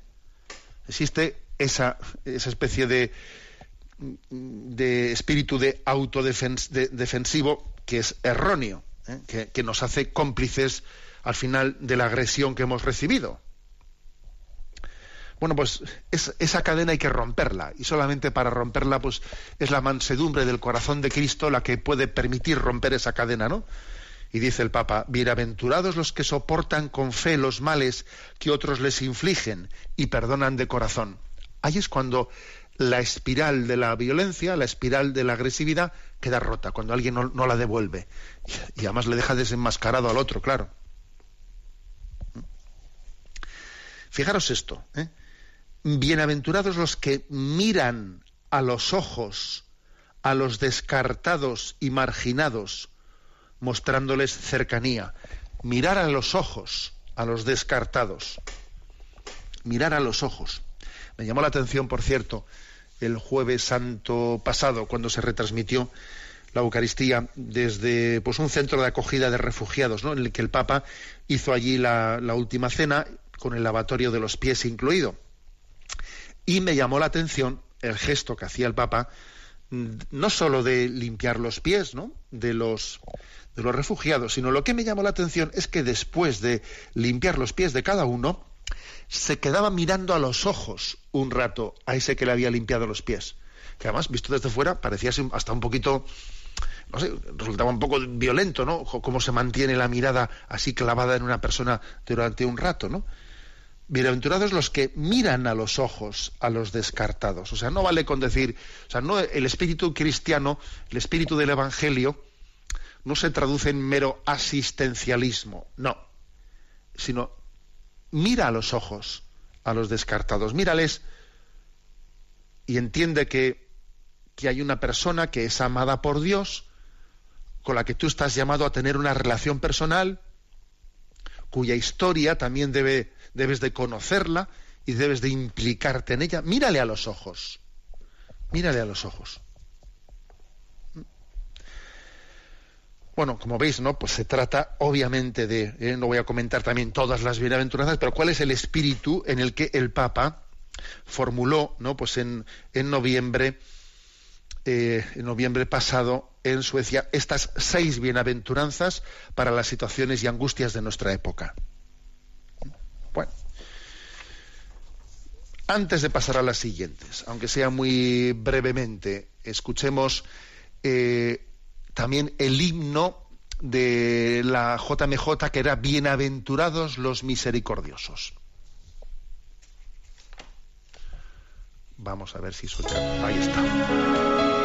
Existe esa, esa especie de, de espíritu de autodefensivo que es erróneo, ¿eh? que, nos hace cómplices al final de la agresión que hemos recibido. Bueno, pues esa cadena hay que romperla y solamente para romperla pues es la mansedumbre del corazón de Cristo la que puede permitir romper esa cadena, ¿no? Y dice el Papa, bienaventurados los que soportan con fe los males que otros les infligen y perdonan de corazón. Ahí es cuando la espiral de la violencia, la espiral de la agresividad queda rota, cuando alguien no, la devuelve. Y, además le deja desenmascarado al otro, claro. Fijaros esto. ¿eh? Bienaventurados los que miran a los ojos a los descartados y marginados, mostrándoles cercanía. Mirar a los ojos a los descartados. Mirar a los ojos. Me llamó la atención, por cierto, el jueves santo pasado, cuando se retransmitió la Eucaristía desde pues, un centro de acogida de refugiados, ¿no? en el que el Papa hizo allí la, última cena, con el lavatorio de los pies incluido. Y me llamó la atención el gesto que hacía el Papa, mm, no solo de limpiar los pies ¿no? de, los, de los refugiados, sino lo que me llamó la atención es que después de limpiar los pies de cada uno, se quedaba mirando a los ojos un rato a ese que le había limpiado los pies. Que además, visto desde fuera, parecía hasta un poquito, no sé, resultaba un poco violento, ¿no? Cómo se mantiene la mirada así clavada en una persona durante un rato, ¿no? Bienaventurados los que miran a los ojos a los descartados. O sea, no vale con decir, o sea, no el espíritu cristiano, el espíritu del evangelio, no se traduce en mero asistencialismo, no, sino mira a los ojos a los descartados, mírales y entiende que, que hay una persona que es amada por Dios, con la que tú estás llamado a tener una relación personal, cuya historia también debe, debes de conocerla y debes de implicarte en ella. Mírale a los ojos, mírale a los ojos. Bueno, como veis, ¿no? Pues se trata obviamente de, eh, no voy a comentar también todas las bienaventuranzas, pero cuál es el espíritu en el que el Papa formuló, ¿no? Pues en, en noviembre, eh, en noviembre pasado en Suecia, estas seis bienaventuranzas para las situaciones y angustias de nuestra época. Antes de pasar a las siguientes, aunque sea muy brevemente, escuchemos eh, también el himno de la JMJ que era Bienaventurados los misericordiosos. Vamos a ver si suena. Ahí está.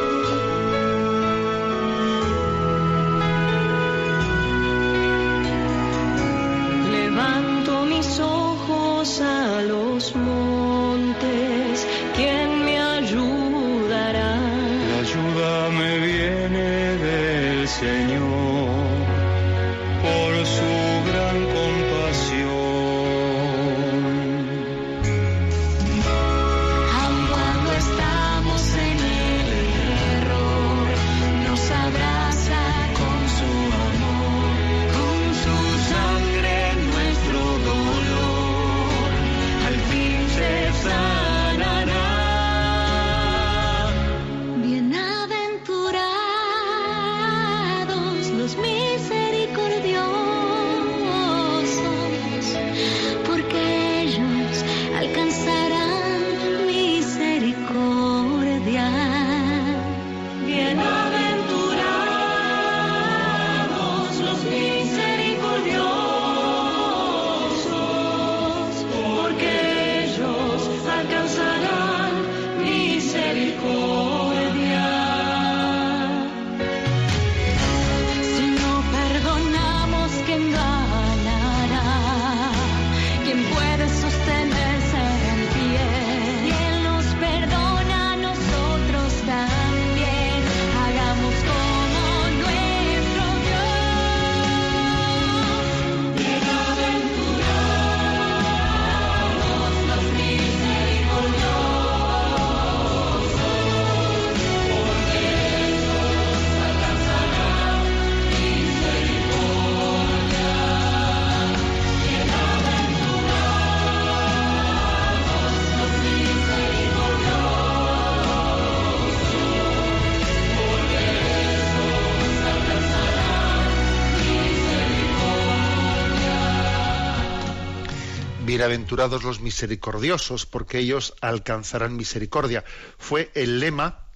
Bienaventurados los misericordiosos, porque ellos alcanzarán misericordia. Fue el lema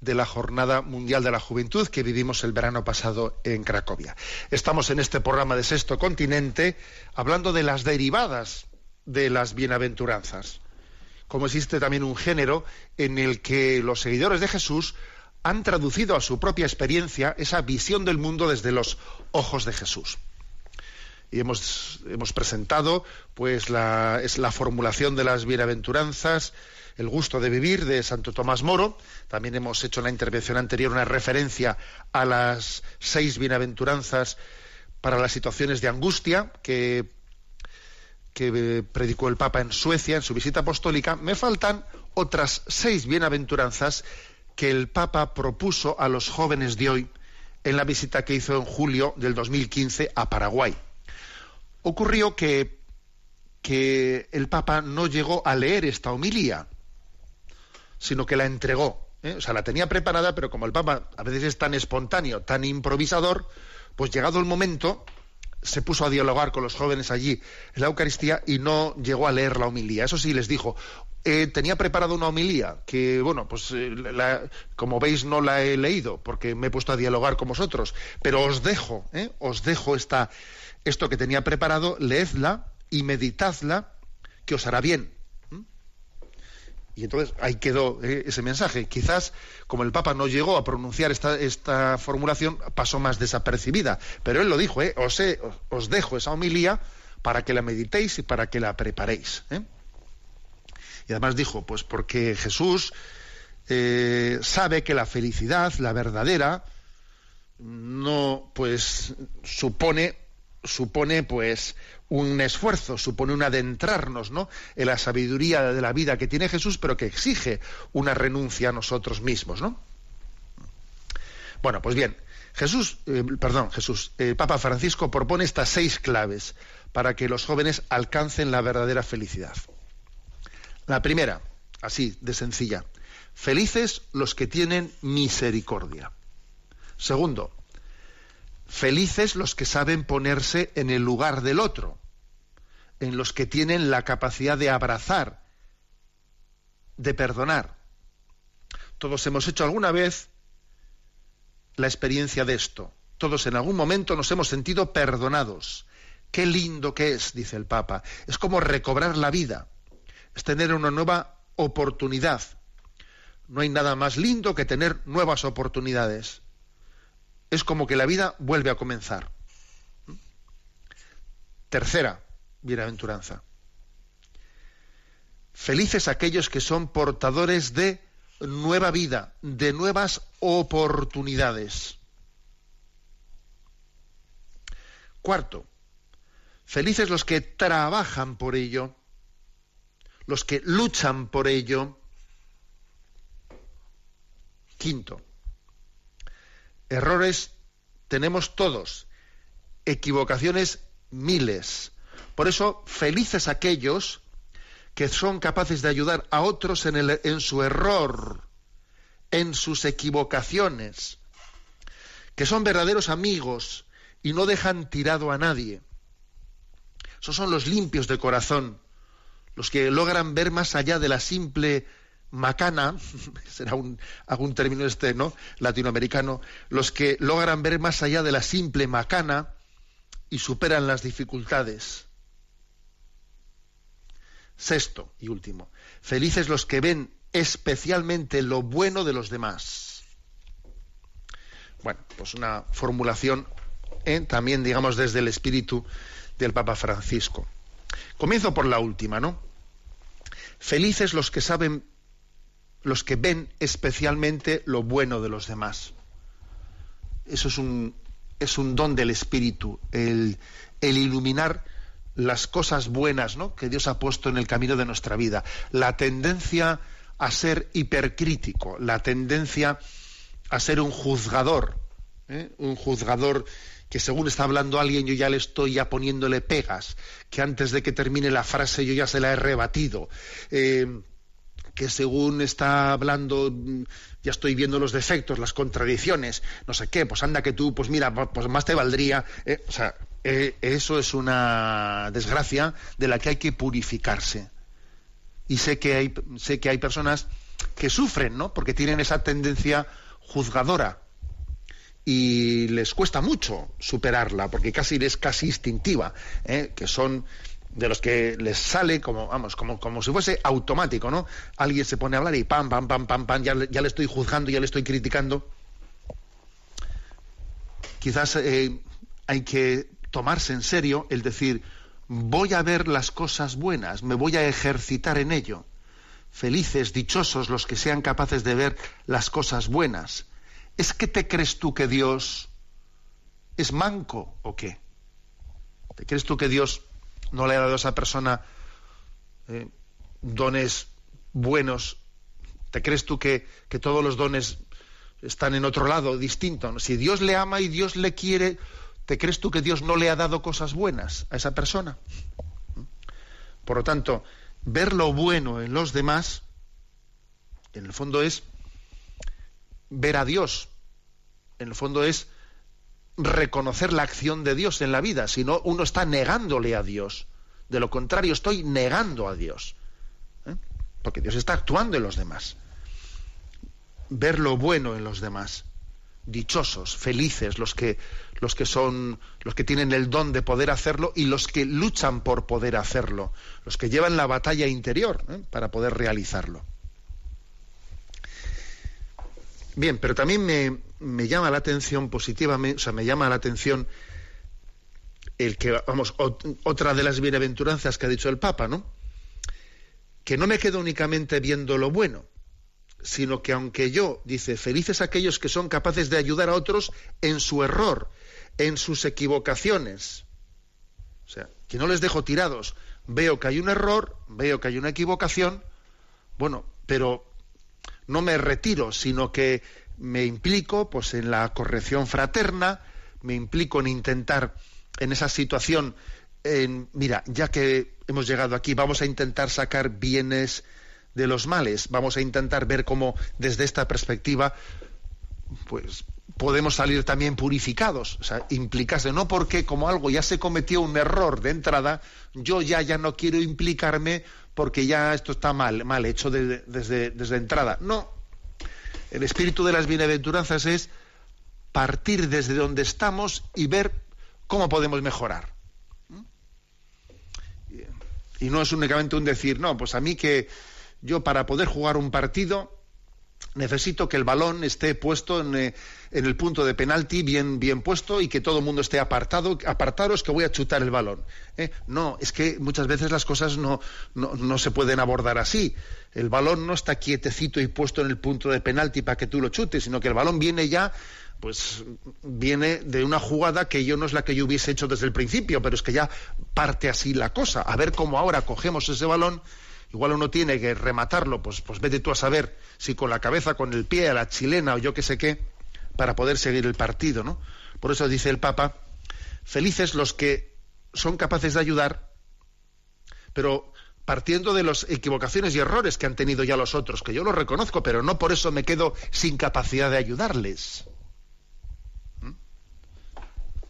de la Jornada Mundial de la Juventud que vivimos el verano pasado en Cracovia. Estamos en este programa de Sexto Continente hablando de las derivadas de las bienaventuranzas. Como existe también un género en el que los seguidores de Jesús han traducido a su propia experiencia esa visión del mundo desde los ojos de Jesús y hemos, hemos presentado pues la, es la formulación de las bienaventuranzas, el gusto de vivir de Santo Tomás Moro. También hemos hecho en la intervención anterior una referencia a las seis bienaventuranzas para las situaciones de angustia que, que predicó el Papa en Suecia en su visita apostólica. Me faltan otras seis bienaventuranzas que el Papa propuso a los jóvenes de hoy en la visita que hizo en julio del 2015 a Paraguay ocurrió que, que el Papa no llegó a leer esta homilía, sino que la entregó. ¿eh? O sea, la tenía preparada, pero como el Papa a veces es tan espontáneo, tan improvisador, pues llegado el momento, se puso a dialogar con los jóvenes allí en la Eucaristía y no llegó a leer la homilía. Eso sí, les dijo, eh, tenía preparado una homilía que, bueno, pues eh, como veis no la he leído porque me he puesto a dialogar con vosotros, pero os dejo, os dejo esta, esto que tenía preparado, leedla y meditadla, que os hará bien. ¿Mm? Y entonces ahí quedó eh, ese mensaje. Quizás, como el Papa no llegó a pronunciar esta, esta formulación, pasó más desapercibida. Pero él lo dijo, eh, os, os, dejo esa homilía para que la meditéis y para que la preparéis. ¿eh? Y además dijo, pues porque Jesús sabe que la felicidad, la verdadera, no pues supone supone pues un esfuerzo, supone un adentrarnos ¿no? en la sabiduría de la vida que tiene Jesús, pero que exige una renuncia a nosotros mismos, ¿no? Bueno, pues bien, Jesús, eh, perdón, Jesús, el Papa Francisco propone estas seis claves para que los jóvenes alcancen la verdadera felicidad. La primera, así de sencilla, felices los que tienen misericordia. Segundo, Felices los que saben ponerse en el lugar del otro, en los que tienen la capacidad de abrazar, de perdonar. Todos hemos hecho alguna vez la experiencia de esto. Todos en algún momento nos hemos sentido perdonados. Qué lindo que es, dice el Papa. Es como recobrar la vida. Es tener una nueva oportunidad. No hay nada más lindo que tener nuevas oportunidades es como que la vida vuelve a comenzar. Tercera bienaventuranza. Felices aquellos que son portadores de nueva vida, de nuevas oportunidades. Cuarto, felices los que trabajan por ello, los que luchan por ello. Quinto, Errores tenemos todos, equivocaciones miles. Por eso, felices aquellos que son capaces de ayudar a otros en, el, en su error, en sus equivocaciones, que son verdaderos amigos y no dejan tirado a nadie. Esos son los limpios de corazón, los que logran ver más allá de la simple macana, será un, algún término este, ¿no? latinoamericano, los que logran ver más allá de la simple macana y superan las dificultades. Sexto y último, felices los que ven especialmente lo bueno de los demás. Bueno, pues una formulación ¿eh? también, digamos, desde el espíritu del Papa Francisco. Comienzo por la última, ¿no? Felices los que saben los que ven especialmente lo bueno de los demás. Eso es un, es un don del Espíritu, el, iluminar las cosas buenas ¿no? que Dios ha puesto en el camino de nuestra vida. La tendencia a ser hipercrítico, la tendencia a ser un juzgador, ¿eh? un juzgador que según está hablando alguien yo ya le estoy ya poniéndole pegas, que antes de que termine la frase yo ya se la he rebatido. Eh, que según está hablando ya estoy viendo los defectos, las contradicciones, no sé qué, pues anda que tú, pues mira, pues más te valdría, eh, o sea, eh, eso es una desgracia de la que hay que purificarse. Y sé que hay, sé que hay personas que sufren, ¿no? Porque tienen esa tendencia juzgadora y les cuesta mucho superarla, porque casi es casi instintiva, ¿eh? que son de los que les sale como, vamos, como, como si fuese automático, ¿no? Alguien se pone a hablar y pam, pam, pam, pam, pam, ya, ya le estoy juzgando, ya le estoy criticando. Quizás eh, hay que tomarse en serio el decir, voy a ver las cosas buenas, me voy a ejercitar en ello. Felices, dichosos los que sean capaces de ver las cosas buenas. ¿Es que te crees tú que Dios es manco o qué? ¿Te crees tú que Dios no le ha dado a esa persona eh, dones buenos? ¿Te crees tú que, que todos los dones están en otro lado, distinto? Si Dios le ama y Dios le quiere, ¿te crees tú que Dios no le ha dado cosas buenas a esa persona? Por lo tanto, ver lo bueno en los demás, en el fondo es ver a Dios. En el fondo es reconocer la acción de Dios en la vida, si no uno está negándole a Dios. De lo contrario, estoy negando a Dios. ¿eh? Porque Dios está actuando en los demás. Ver lo bueno en los demás. Dichosos, felices, los que, los que son, los que tienen el don de poder hacerlo y los que luchan por poder hacerlo, los que llevan la batalla interior ¿eh? para poder realizarlo. Bien, pero también me, llama la atención positivamente, o sea, me llama la atención el que, vamos, ot- otra de las bienaventuranzas que ha dicho el Papa, ¿no? Que no me quedo únicamente viendo lo bueno, sino que aunque yo, dice, felices aquellos que son capaces de ayudar a otros en su error, en sus equivocaciones. O sea, que no les dejo tirados. Veo que hay un error, veo que hay una equivocación, bueno, pero no me retiro, sino que me implico pues en la corrección fraterna, me implico en intentar en esa situación en, mira, ya que hemos llegado aquí, vamos a intentar sacar bienes de los males, vamos a intentar ver cómo desde esta perspectiva pues podemos salir también purificados, o sea, implicarse, no porque como algo ya se cometió un error de entrada, yo ya ya no quiero implicarme porque ya esto está mal, mal hecho de- desde, desde entrada. No. El espíritu de las bienaventuranzas es partir desde donde estamos y ver cómo podemos mejorar. Y no es únicamente un decir, no, pues a mí que yo para poder jugar un partido necesito que el balón esté puesto en, eh, en el punto de penalti bien, bien puesto y que todo el mundo esté apartado. Apartaros que voy a chutar el balón. ¿eh? No, es que muchas veces las cosas no, no, no se pueden abordar así. El balón no está quietecito y puesto en el punto de penalti para que tú lo chutes, sino que el balón viene ya, pues viene de una jugada que yo no es la que yo hubiese hecho desde el principio, pero es que ya parte así la cosa. A ver cómo ahora cogemos ese balón igual uno tiene que rematarlo, pues, pues vete tú a saber si con la cabeza, con el pie, a la chilena o yo qué sé qué, para poder seguir el partido, ¿no? Por eso dice el Papa, felices los que son capaces de ayudar, pero partiendo de las equivocaciones y errores que han tenido ya los otros, que yo los reconozco, pero no por eso me quedo sin capacidad de ayudarles. ¿Mm?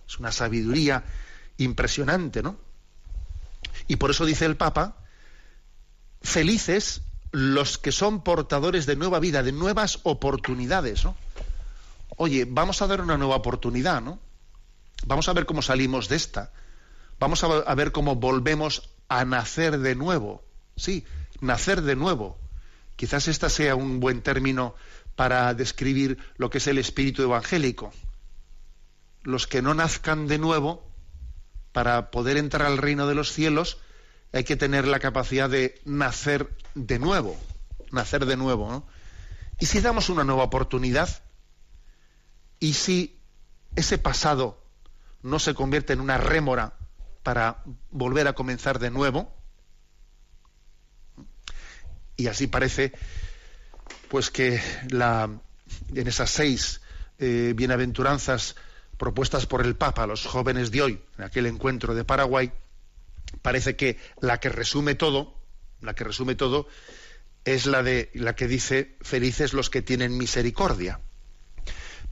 Es una sabiduría impresionante, ¿no? Y por eso dice el Papa, felices los que son portadores de nueva vida, de nuevas oportunidades, ¿no? Oye, vamos a dar una nueva oportunidad, ¿no? Vamos a ver cómo salimos de esta. Vamos a, ver cómo volvemos a nacer de nuevo. Sí, nacer de nuevo. Quizás esta sea un buen término para describir lo que es el espíritu evangélico. Los que no nazcan de nuevo, para poder entrar al reino de los cielos, hay que tener la capacidad de nacer de nuevo, nacer de nuevo. Y si damos una nueva oportunidad, y si ese pasado no se convierte en una rémora para volver a comenzar de nuevo, y así parece, pues que la, en esas seis eh, bienaventuranzas propuestas por el Papa a los jóvenes de hoy, en aquel encuentro de Paraguay, parece que la que resume todo, la que resume todo, es la de la que dice felices los que tienen misericordia.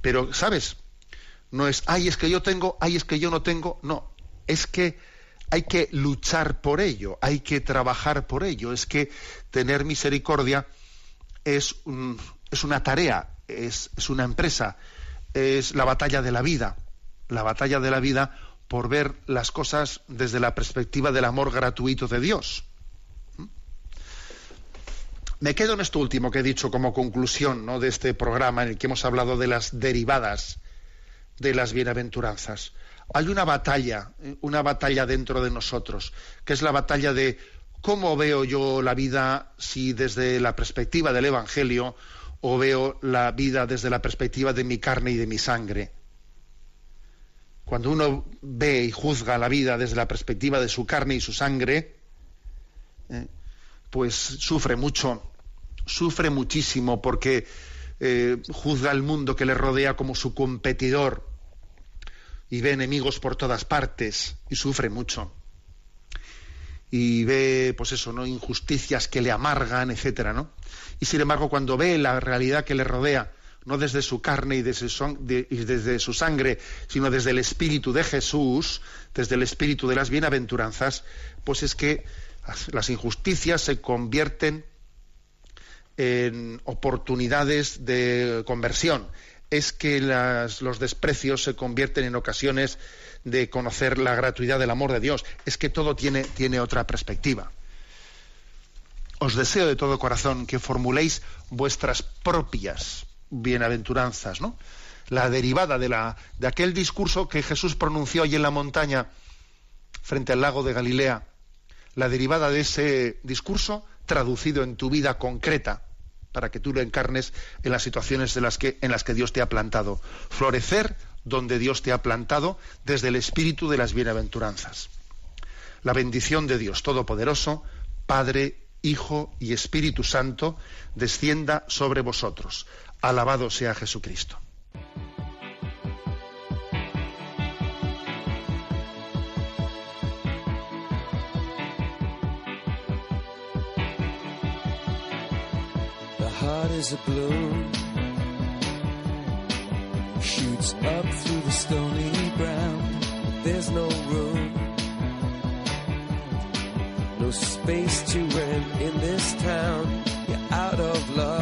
Pero, ¿sabes? No es, ay, es que yo tengo, ay, es que yo no tengo. No. es que hay que luchar por ello, hay que trabajar por ello, es que tener misericordia es, es una tarea, es, es una empresa, es la batalla de la vida, la batalla de la vida por ver las cosas desde la perspectiva del amor gratuito de Dios. ¿Mm? Me quedo en esto último que he dicho como conclusión ¿no? de este programa en el que hemos hablado de las derivadas de las bienaventuranzas. Hay una batalla, ¿eh? una batalla dentro de nosotros, que es la batalla de cómo veo yo la vida si desde la perspectiva del Evangelio o veo la vida desde la perspectiva de mi carne y de mi sangre. Cuando uno ve y juzga la vida desde la perspectiva de su carne y su sangre, ¿eh? pues sufre mucho, sufre muchísimo porque eh, juzga el mundo que le rodea como su competidor y ve enemigos por todas partes y sufre mucho. Y ve, pues eso, ¿no? Injusticias que le amargan, etcétera, ¿no? Y sin embargo, cuando ve la realidad que le rodea, no desde su carne y desde su, sangre, sino desde el espíritu de Jesús, desde el espíritu de las bienaventuranzas, pues es que las injusticias se convierten en oportunidades de conversión. Es que los desprecios se convierten en ocasiones de conocer la gratuidad del amor de Dios. Es que todo tiene, tiene otra perspectiva. Os deseo de todo corazón que formuléis vuestras propias bienaventuranzas, ¿no? La derivada de, la, de aquel discurso que Jesús pronunció allí en la montaña frente al lago de Galilea, la derivada de ese discurso traducido en tu vida concreta para que tú lo encarnes en las situaciones las que, en las que Dios te ha plantado. Florecer donde Dios te ha plantado desde el espíritu de las bienaventuranzas. La bendición de Dios Todopoderoso, Padre, Hijo y Espíritu Santo, descienda sobre vosotros. Alabado sea Jesucristo. The heart is a balloon, shoots up through the stony ground. There's no room, no space to rent in this town. You're out of luck.